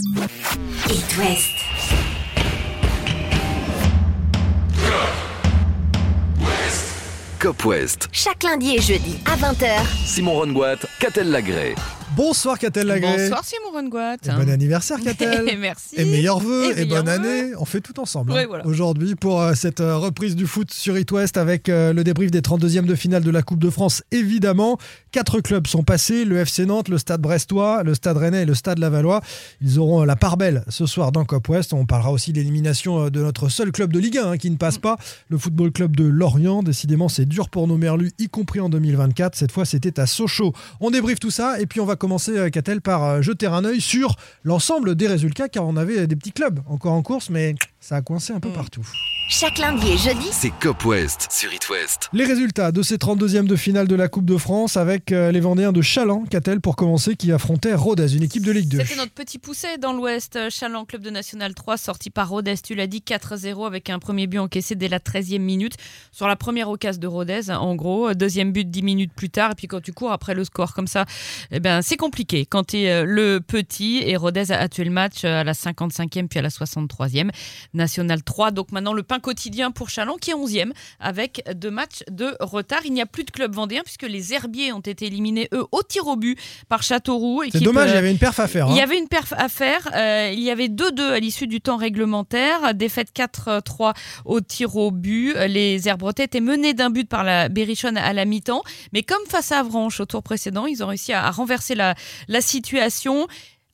It West. Cop West. Chaque lundi et jeudi à 20h. Simon Rongoat, Catel Lagré. Bonsoir Catel Lagré. Bonsoir Simon Rongoat. Et bon anniversaire Catel. Merci. Et meilleurs vœux Et et, bonne année. On fait tout ensemble Ouais, hein, voilà. aujourd'hui pour euh, cette euh, reprise du foot sur It West avec euh, le débrief des 32e de finale de la Coupe de France. Évidemment, quatre clubs sont passés le FC Nantes, le Stade Brestois, le Stade Rennais et le Stade Lavallois. Ils auront la part belle ce soir dans Cop West. On parlera aussi de l'élimination de notre seul club de Ligue 1 hein, qui ne passe pas, le Football Club de Lorient. Décidément, c'est dur pour nos merlus, y compris en 2024. Cette fois, c'était à Sochaux. On débriefe tout ça et puis on va commencer, euh, Catel, par euh, jeter un œil sur l'ensemble des résultats car on avait des petits clubs encore en course, mais ça a coincé un peu partout. Chaque lundi et jeudi, C'est Cop West sur It West. Les résultats de ces 32e de finale de la Coupe de France avec euh, les Vendéens de Chaland, Catel pour commencer, qui affrontaient Rodez, une équipe de Ligue 2. C'était notre petit poussé dans l'Ouest. Chaland, club de National 3, sorti par Rodez, tu l'as dit, 4-0 avec un premier but encaissé dès la 13e minute sur la première occasion de Rodez, en gros. Deuxième but 10 minutes plus tard. Et puis quand tu cours après le score comme ça, eh ben, c'est compliqué. Quand tu es le petit, et Rodez a tué le match à la 55e puis à la 63e. National 3, donc maintenant le pain quotidien pour Chaland qui est 11e avec deux matchs de retard. Il n'y a plus de club vendéen puisque les Herbiers ont été éliminés, eux, au tir au but par Châteauroux. C'est dommage, il y euh, avait une perf à faire. il y hein. avait une perf à faire. euh, il y avait 2-2 à l'issue du temps réglementaire. Défaite 4-3 au tir au but. Les Herbretais étaient menés d'un but par la Berrichonne à la mi-temps. Mais comme face à Avranches au tour précédent, ils ont réussi à, à renverser la, la situation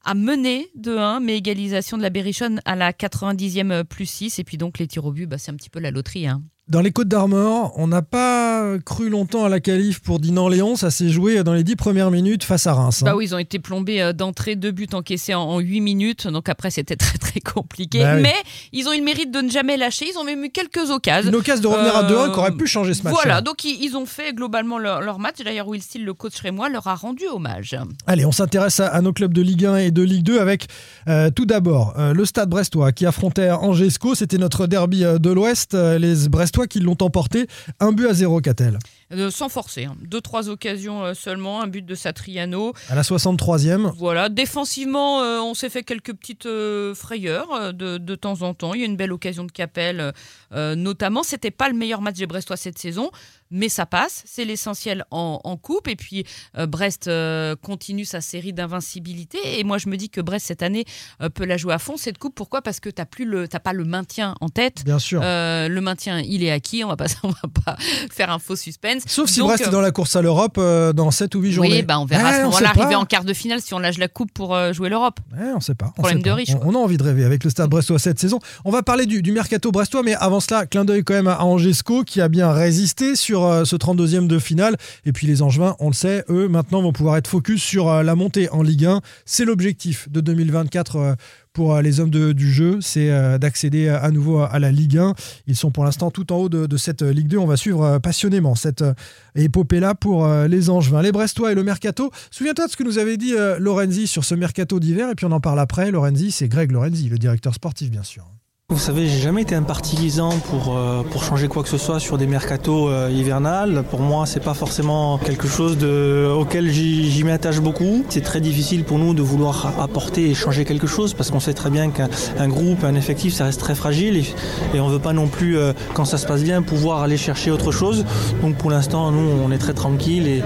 à mener 2-1, mais égalisation de la Berrichonne à la 90e plus 6. Et puis donc les tirs au but, bah, c'est un petit peu la loterie. hein. Dans les Côtes d'Armor, on n'a pas cru longtemps à la qualif pour Dinan-Léon. Ça s'est joué dans les 10 premières minutes face à Reims. hein. Bah oui, ils ont été plombés euh, d'entrée, deux buts encaissés en, 8 minutes. Donc après, c'était très très compliqué. Bah oui. Mais ils ont eu le mérite de ne jamais lâcher. Ils ont même eu quelques occasions. Une occasion de revenir à Euh, 2-1 qui aurait pu changer ce match. Voilà, donc ils, ont fait globalement leur, leur match. D'ailleurs, Will Steele, le coach rémois, leur a rendu hommage. Allez, on s'intéresse à, à nos clubs de Ligue 1 et de Ligue 2 avec euh, tout d'abord euh, le Stade Brestois qui affrontait Angesco. C'était notre derby euh, de l'Ouest. Euh, les Brestois qui l'ont emporté. Un but à zéro, Catel. Euh, sans forcer. hein. Deux, trois occasions euh, seulement. Un but de Satriano. À la 63e. Voilà, défensivement, euh, on s'est fait quelques petites frayeurs de, de temps en temps. Il y a une belle occasion de Capel, notamment. C'était pas le meilleur match des Brestois cette saison, mais ça passe. C'est l'essentiel en, en coupe. Et puis Brest continue sa série d'invincibilité. Et moi, je me dis que Brest cette année peut la jouer à fond cette coupe. Pourquoi? Parce que le, t'as pas le maintien en tête. Bien sûr. Le maintien, il est acquis. On va pas, on va pas faire un faux suspense. Sauf si Donc, Brest euh, est dans la course à l'Europe euh, dans 7 ou 8 journées. Oui, bah on verra Ouais, à ce moment-là arriver en quart de finale si on lâche la coupe pour euh, jouer l'Europe. On sait pas. on Problème sait de pas. riche, On, a envie de rêver avec le Stade Brestois cette saison. On va parler du, du mercato brestois, mais avant cela, clin d'œil quand même à Angesco qui a bien résisté sur euh, ce 32e de finale. Et puis les Angevins, on le sait, eux maintenant vont pouvoir être focus sur euh, la montée en Ligue 1. C'est l'objectif de 2024 euh, pour euh, les hommes du jeu, c'est euh, d'accéder à nouveau à, la Ligue 1. Ils sont pour l'instant tout en haut de, cette euh, Ligue 2. On va suivre euh, passionnément cette euh, épopée-là pour euh, les Angevins. Les Brestois et le mercato. Souviens-toi de ce que nous avait dit euh, Lorenzi sur ce mercato d'hiver, et puis on en parle après. Lorenzi, c'est Greg Lorenzi, le directeur sportif, bien sûr. Vous savez, j'ai jamais été un partisan pour, euh, pour changer quoi que ce soit sur des mercatos euh, hivernales. Pour moi, c'est pas forcément quelque chose de, auquel j'y m'attache beaucoup. C'est très difficile pour nous de vouloir apporter et changer quelque chose parce qu'on sait très bien qu'un un groupe, un effectif, ça reste très fragile et, et on veut pas non plus, euh, quand ça se passe bien, pouvoir aller chercher autre chose. Donc pour l'instant, nous, on est très tranquille et,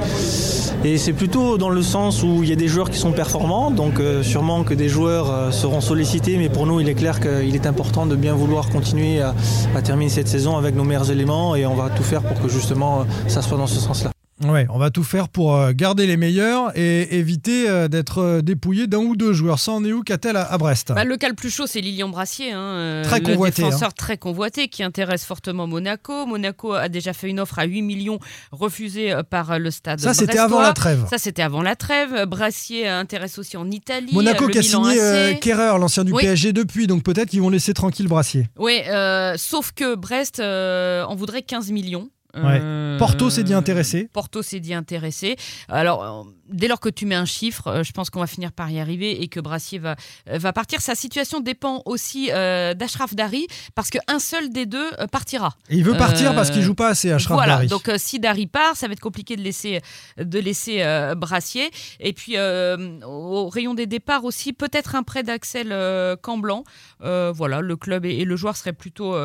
et c'est plutôt dans le sens où il y a des joueurs qui sont performants, donc euh, sûrement que des joueurs euh, seront sollicités, mais pour nous, il est clair qu'il est important de bien vouloir continuer à, terminer cette saison avec nos meilleurs éléments et on va tout faire pour que justement euh, ça soit dans ce sens-là. Ouais, on va tout faire pour euh, garder les meilleurs et éviter euh, d'être euh, dépouillé d'un ou deux joueurs. Ça en est où qu'a-t-elle à, Brest? Bah, le cas le plus chaud, c'est Lilian Brassier, hein, Très le convoité, défenseur très convoité qui intéresse fortement Monaco. Monaco a déjà fait une offre à 8 millions refusée par le stade. Ça, c'était avant la trêve. Ça, c'était avant la trêve. Brassier intéresse aussi en Italie. Monaco qui a signé euh, Kerrer, l'ancien du Oui. PSG depuis, donc peut-être qu'ils vont laisser tranquille Brassier. Oui, euh, sauf que Brest euh, en voudrait 15 millions. Ouais. Euh, Porto s'est dit intéressé. Porto s'est dit intéressé. Alors, euh, dès lors que tu mets un chiffre, euh, je pense qu'on va finir par y arriver et que Brassier va, euh, va partir. Sa situation dépend aussi euh, d'Ashraf Dari parce qu'un seul des deux partira. Et il veut partir Euh, parce qu'il joue pas assez Ashraf voilà, Dari. donc si Dari part, ça va être compliqué de laisser, de laisser euh, Brassier. Et puis au rayon des départs aussi, peut-être un prêt d'Axel Camblanc. Voilà, le club et, et le joueur seraient plutôt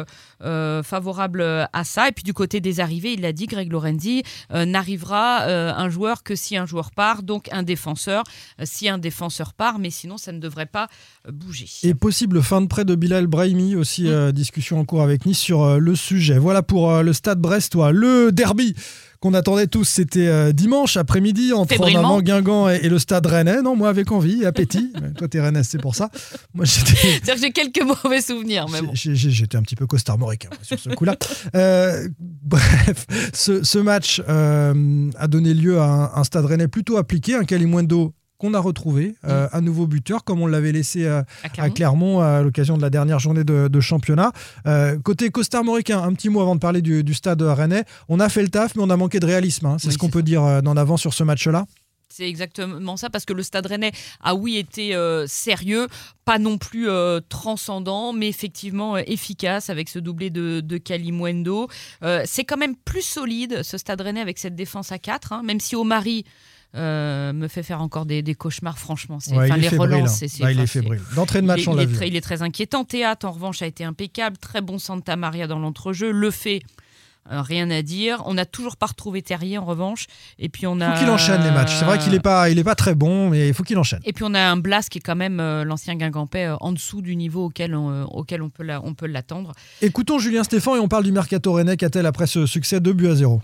favorables à ça. Et puis du côté des arrivées, il l'a dit, Greg Lorenzi n'arrivera un joueur que si un joueur part, donc un défenseur, euh, si un défenseur part, mais sinon ça ne devrait pas euh, bouger. Et possible fin de prêt de Bilal Brahimi, aussi euh, discussion en cours avec Nice sur euh, le sujet. Voilà pour euh, le stade brestois. Le derby qu'on attendait tous, c'était euh, dimanche après-midi entre en avant Guingamp et, et le stade rennais. Non, moi avec envie, appétit. Mais Toi, t'es rennais, c'est pour ça. Moi, j'étais. J'ai quelques mauvais souvenirs, mais bon. J'étais un petit peu costard moricain moi, sur ce coup-là. Euh, bref, ce, ce match euh, a donné lieu à un, un stade rennais plutôt appliqué, un Kalimundo qu'on a retrouvé, euh, un nouveau buteur, comme on l'avait laissé euh, À à Clermont. Clermont à l'occasion de la dernière journée de, de championnat. Euh, côté costar-moricain, un petit mot avant de parler du, du stade rennais. On a fait le taf, mais on a manqué de réalisme. hein. C'est Oui, ce qu'on peut dire euh, d'en avant sur ce match-là. C'est exactement ça, parce que le Stade Rennais a oui été euh, sérieux, pas non plus euh, transcendant, mais effectivement euh, efficace avec ce doublé de, de Kalimuendo. C'est quand même plus solide ce Stade Rennais avec cette défense à 4, même si Omari euh, me fait faire encore des, des cauchemars, franchement. C'est, Ouais, il les fébrile. relances, hein. c'est, Ouais, il est fébrile. D'entrée de match, il, on il l'a est vu. très, il est très inquiétant. Théâtre, en revanche, a été impeccable. Très bon Santa Maria dans l'entrejeu. Le fait. euh, rien à dire. On n'a toujours pas retrouvé Terrier en revanche. Et puis on Il a. faut qu'il enchaîne les matchs. C'est vrai qu'il n'est pas, il est pas très bon, mais il faut qu'il enchaîne. Et puis on a un Blas qui est quand même euh, l'ancien Guingampais euh, en dessous du niveau auquel on, auquel on peut la- on peut l'attendre. Écoutons Julien Stéphan et on parle du mercato rennais. Qu'a-t-elle après ce succès 2 buts à 0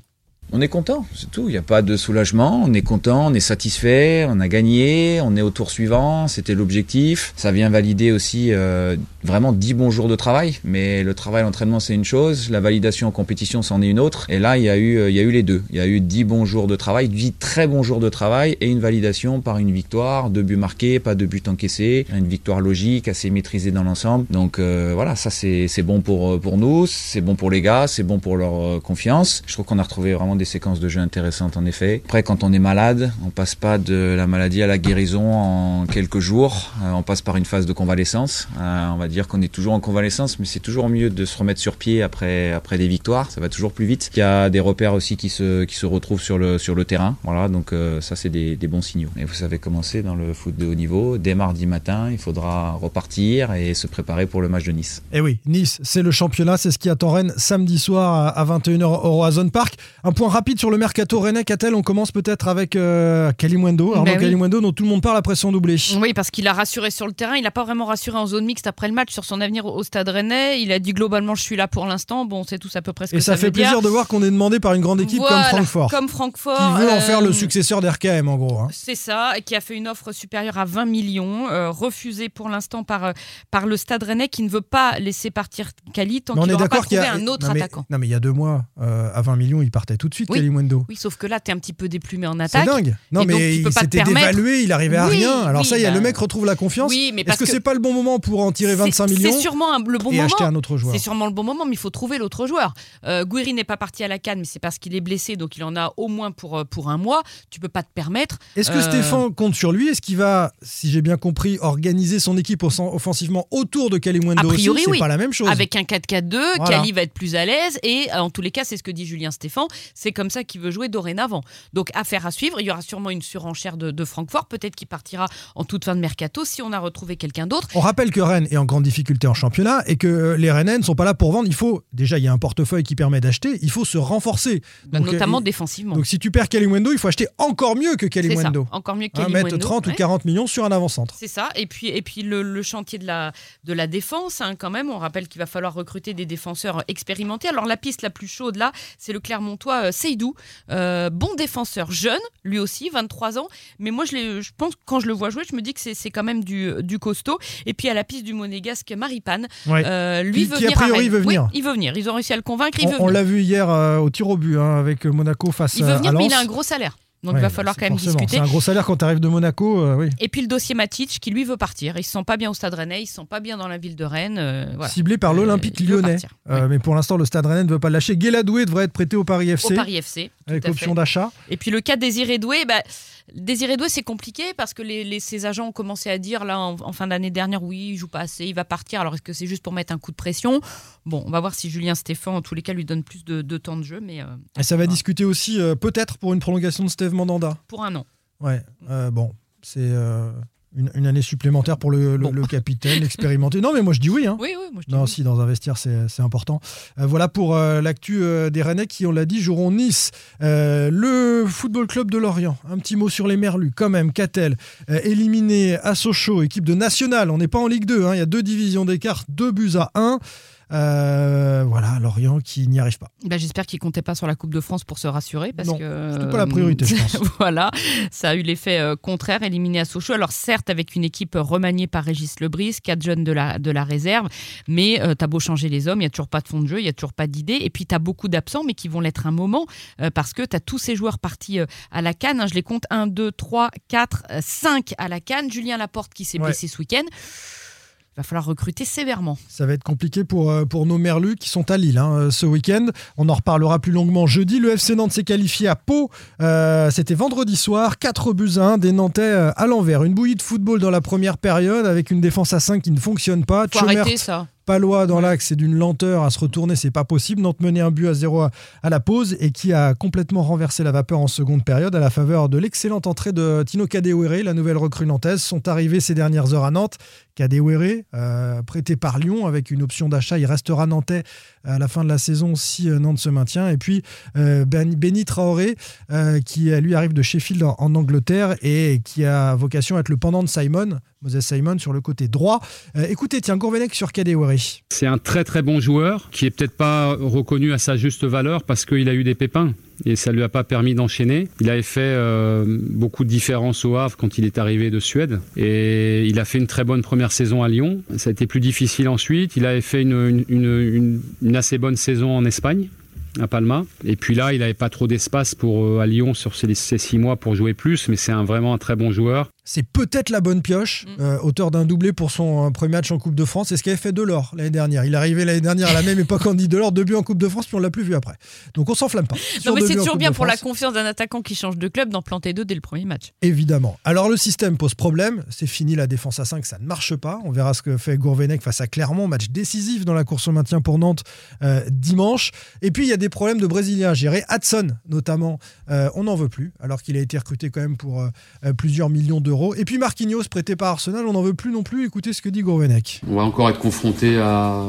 On est content, c'est tout. Il n'y a pas de soulagement. On est content, on est satisfait, on a gagné, on est au tour suivant. C'était l'objectif. Ça vient valider aussi euh, vraiment 10 bons jours de travail. Mais le travail, l'entraînement, c'est une chose. La validation en compétition, c'en est une autre. Et là, il y a eu, euh, il y a eu les deux. Il y a eu 10 bons jours de travail, 10 très bons jours de travail et une validation par une victoire, deux buts marqués, pas de buts encaissés, une victoire logique, assez maîtrisée dans l'ensemble. Donc euh, voilà, ça c'est bon pour pour nous, c'est bon pour les gars, c'est bon pour leur confiance. Je trouve qu'on a retrouvé vraiment des séquences de jeu intéressantes en effet. Après, quand on est malade, on passe pas de la maladie à la guérison en quelques jours. Euh, on passe par une phase de convalescence. Euh, on va dire qu'on est toujours en convalescence, mais c'est toujours mieux de se remettre sur pied après après des victoires. Ça va toujours plus vite. Il y a des repères aussi qui se qui se retrouvent sur le sur le terrain. Voilà, donc euh, ça c'est des, bons signaux. Et vous savez comment c'est dans le foot de haut niveau. Dès mardi matin, il faudra repartir et se préparer pour le match de Nice. Et Eh oui, Nice, c'est le championnat, c'est ce qui attend Rennes samedi soir à 21h au Roazhon Park. Un point rapide sur le mercato rennais, qu'a-t-elle On commence peut-être avec euh, Kalimundo. Arnaud Ben oui. Dont tout le monde parle après son doublé. Oui, parce qu'il a rassuré sur le terrain. Il n'a pas vraiment rassuré en zone mixte après le match sur son avenir au Stade Rennais. Il a dit globalement je suis là pour l'instant. Bon, c'est tout à peu près ce Et que ça, ça, fait veut plaisir dire. de voir qu'on est demandé par une grande équipe Voilà, comme Francfort, Comme Francfort. qui veut en euh, faire le successeur d'RKM en gros. hein. C'est ça, et qui a fait une offre supérieure à 20 millions, euh, refusée pour l'instant par, euh, par le Stade Rennais qui ne veut pas laisser partir Kali tant qu'il n'aura pas trouvé a un autre non, mais, attaquant. Non mais il y a deux mois, euh, à 20 millions, il partait tout de suite, Oui. Kalimundo. Oui, sauf que là, tu es un petit peu déplumé en C'est attaque. dingue. Non mais il s'était dévalué, il arrivait à Oui, rien. Alors oui, ça, il y a bah- le mec retrouve la confiance. Oui, mais Est-ce parce que, que c'est pas le bon moment pour en tirer 25 c'est- millions C'est sûrement un- le bon et moment. acheter un autre joueur C'est sûrement le bon moment, mais il faut trouver l'autre joueur. Euh, Guiri n'est pas parti à la canne, mais c'est parce qu'il est blessé, donc il en a au moins pour, euh, pour un mois. Tu peux pas te permettre. Est-ce que Euh, Stéphane compte sur lui? Est-ce qu'il va, si j'ai bien compris, organiser son équipe offensivement autour de Kalimundo A priori, C'est pas la même chose. Avec un 4-4-2, Voilà. Kali va être plus à l'aise et euh, en tous les cas, c'est ce que dit Julien Stéphan, c'est comme ça qu'il veut jouer dorénavant. Donc affaire à suivre, il y aura sûrement une surenchère de, de Francfort, peut-être qu'il partira en toute fin de mercato si on a retrouvé quelqu'un d'autre. On rappelle que Rennes est en grande difficulté en championnat et que euh, les Rennais ne sont pas là pour vendre. Il faut déjà, il y a un portefeuille qui permet d'acheter. Il faut se renforcer. Donc, notamment euh, défensivement. Donc si tu perds Kalimundo, il faut acheter encore mieux que ça, Kalimundo. encore mieux Hein, qu'Eli mettre 30 ou ouais. 40 millions sur un avant-centre. C'est ça. Et puis, et puis le, le chantier de la, de la défense, hein, quand même, on rappelle qu'il va falloir recruter des défenseurs expérimentés. Alors, la piste la plus chaude, là, c'est le Clermontois euh, Seydou. Euh, bon défenseur, jeune, lui aussi, 23 ans. Mais moi, je, je pense quand je le vois jouer, je me dis que c'est quand même du, du costaud. Et puis, à la piste du monégasque Maripane, Ouais. euh, lui Qui- veut qui, a venir. à priori, Rennes. veut venir. Oui, il veut venir. Ils ont réussi à le convaincre. Il On, on l'a vu hier euh, au tir au but hein, avec Monaco face Il veut venir, à mais Lens. il a un gros salaire. Donc Ouais, il va falloir quand même discuter. C'est un gros salaire quand tu arrives de Monaco, euh, oui. Et puis le dossier Matic qui lui veut partir. Il se sent pas bien au Stade Rennais, il se sent pas bien dans la ville de Rennes. euh, voilà. Ciblé par Euh, l'Olympique lyonnais. Mais pour l'instant, le Stade Rennais ne veut pas le lâcher. Guéladoué devrait être prêté au Paris Au FC Paris FC. avec option d'achat. Et puis le cas de Désiré Doué, bah, Désiré Doué c'est compliqué parce que les, les- ses agents ont commencé à dire là en, en fin d'année dernière oui il joue pas assez, il va partir. Alors est-ce que c'est juste pour mettre un coup de pression? Bon, on va voir si Julien Stéphan en tous les cas lui donne plus de, de temps de jeu, mais euh, Et ça va discuter aussi euh, peut-être pour une prolongation de Steve Mandanda. pour un an. Ouais, euh, bon, c'est une, une année supplémentaire pour le, le- Bon. le capitaine expérimenté. Non, mais moi je dis oui. Hein. Oui oui, moi je dis Non, oui. si, dans un vestiaire, c'est important. Euh, voilà pour euh, l'actu euh, des Rennais qui, on l'a dit, joueront Nice. Le Football Club de Lorient, un petit mot sur les Merlus, quand même. Catel, éliminé à Sochaux, équipe de National. On n'est pas en Ligue 2, hein, il y a deux divisions d'écart, deux buts à un. Euh, voilà, Lorient qui n'y arrive pas. Bah, J'espère qu'il comptait pas sur la Coupe de France pour se rassurer parce Non, que c'était pas la priorité, je pense. voilà, ça a eu l'effet euh, contraire, éliminé à Sochaux. Alors certes avec une équipe remaniée par Régis Lebris, quatre jeunes de la, de la réserve, mais euh, t'as beau changer les hommes, il y a toujours pas de fond de jeu, il y a toujours pas d'idée, et puis t'as beaucoup d'absents, mais qui vont l'être un moment euh, parce que t'as tous ces joueurs partis euh, à la canne. hein. je les compte 1, 2, 3, 4, 5 à la canne. Julien Laporte qui s'est Ouais. blessé ce week-end. Il va falloir recruter sévèrement. Ça va être compliqué pour, euh, pour nos Merlus qui sont à Lille hein, euh, ce week-end. On en reparlera plus longuement jeudi. Le FC Nantes s'est qualifié à Pau. Euh, C'était vendredi soir. 4 buts à 1 des Nantais à l'envers. Une bouillie de football dans la première période avec une défense à 5 qui ne fonctionne pas. Faut arrêter ça. Palois dans l'axe, c'est d'une lenteur à se retourner, c'est pas possible. Nantes menait un but à 0 à, à la pause et qui a complètement renversé la vapeur en seconde période à la faveur de l'excellente entrée de Tino Kadewere, la nouvelle recrue nantaise. Sont arrivés ces dernières heures à Nantes. Kadewere, euh, prêté par Lyon avec une option d'achat, il restera nantais à la fin de la saison si euh, Nantes se maintient. Et puis euh, Ben- Benny Traoré, euh, qui lui arrive de Sheffield en, en Angleterre et qui a vocation à être le pendant de Simon, Moses Simon sur le côté droit. Écoutez, tiens, Gourvenec sur Kadewere. C'est un très très bon joueur qui est peut-être pas reconnu à sa juste valeur parce qu'il a eu des pépins et ça lui a pas permis d'enchaîner. Il avait fait euh, beaucoup de différences au Havre quand il est arrivé de Suède et il a fait une très bonne première saison à Lyon. Ça a été plus difficile ensuite. Il avait fait une, assez bonne saison en Espagne à Palma. Et puis là, il n'avait pas trop d'espace pour euh, à Lyon sur ces, six mois pour jouer plus, mais c'est vraiment un très bon joueur. C'est peut-être la bonne pioche, Mm. euh, auteur d'un doublé pour son euh, premier match en Coupe de France. C'est ce qu'avait fait Delors l'année dernière. Il est arrivé l'année dernière à la même époque en dit Delors, deux buts en Coupe de France, puis on l'a plus vu après. Donc on s'enflamme pas. Sur Non, mais c'est toujours bien pour la confiance d'un attaquant qui change de club d'en planter deux dès le premier match. Évidemment. Alors le système pose problème. C'est fini la défense à 5, ça ne marche pas. On verra ce que fait Gourvenec face à Clermont. Match décisif dans la course au maintien pour Nantes euh, dimanche. Et puis il y a des problèmes de Brésiliens à gérer. Hudson notamment, on n'en veut plus, alors qu'il a été recruté quand même pour plusieurs millions d'euros. Et puis Marquinhos prêté par Arsenal, on n'en veut plus non plus. Écoutez ce que dit Gourvenec. On va encore être confronté à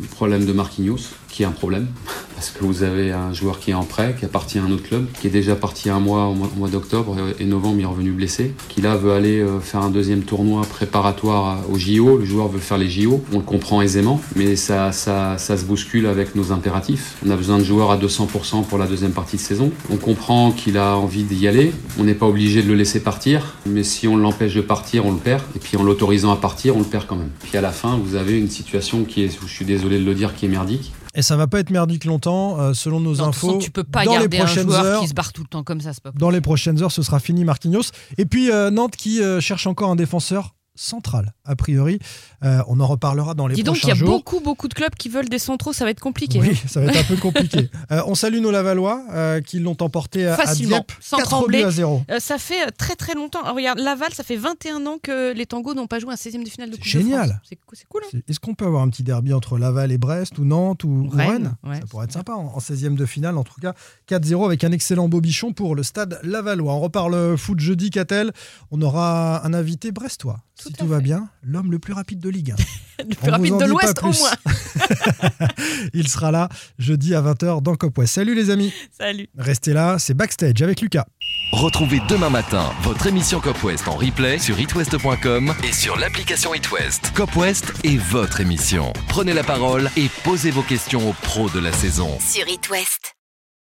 le problème de Marquinhos, qui est un problème, parce que vous avez un joueur qui est en prêt, qui appartient à un autre club, qui est déjà parti un mois au mois, d'octobre et novembre, il est revenu blessé, qui là veut aller euh, faire un deuxième tournoi préparatoire au JO. Le joueur veut faire les JO, on le comprend aisément, mais ça, ça, ça se bouscule avec nos impératifs. On a besoin de joueurs à 200% pour la deuxième partie de saison. On comprend qu'il a envie d'y aller. On n'est pas obligé de le laisser partir, mais si l'empêche de partir, on le perd. Et puis en l'autorisant à partir, on le perd quand même. Puis à la fin, vous avez une situation qui est, je suis désolé de le dire, qui est merdique. Et ça va pas être merdique longtemps, euh, selon nos Non, infos. façon, tu peux pas dans les garder un prochaines joueur heures, qui se barre tout le temps comme ça, c'est pas possible. Dans les prochaines heures, ce sera fini Marquinhos. Et puis euh, Nantes qui euh, cherche encore un défenseur central, a priori. Euh, on en reparlera dans les Dis donc, il prochains y a jours. beaucoup, beaucoup de clubs qui veulent des centraux, ça va être compliqué. Oui, hein. ça va être un peu compliqué. Euh, on salue nos Lavallois euh, qui l'ont emporté à, à Facilement, Dieppe. sans 4 trembler. buts à 0. Euh, ça fait très très longtemps. Alors, regarde, Laval, ça fait 21 ans que les tangos n'ont pas joué un 16e de finale de Coupe de Génial. France. C'est c'est cool. hein Est-ce qu'on peut avoir un petit derby entre Laval et Brest ou Nantes ou, ou Rennes, Rennes? ouais. Ça pourrait être sympa en, en 16e de finale. En tout cas, 4-0 avec un excellent bobichon pour le stade Lavallois. On reparle foot jeudi, Catel. On aura un invité brestois. Tout si tout va bien, l'homme le plus rapide de Ligue 1. Le plus rapide de l'Ouest au moins. Il sera là jeudi à 20h dans Cop West. Salut les amis. Salut. Restez là, c'est Backstage avec Lucas. Retrouvez demain matin votre émission Cop West en replay sur itwest.com et sur l'application itwest. Cop West est votre émission. Prenez la parole et posez vos questions aux pros de la saison. Sur It West.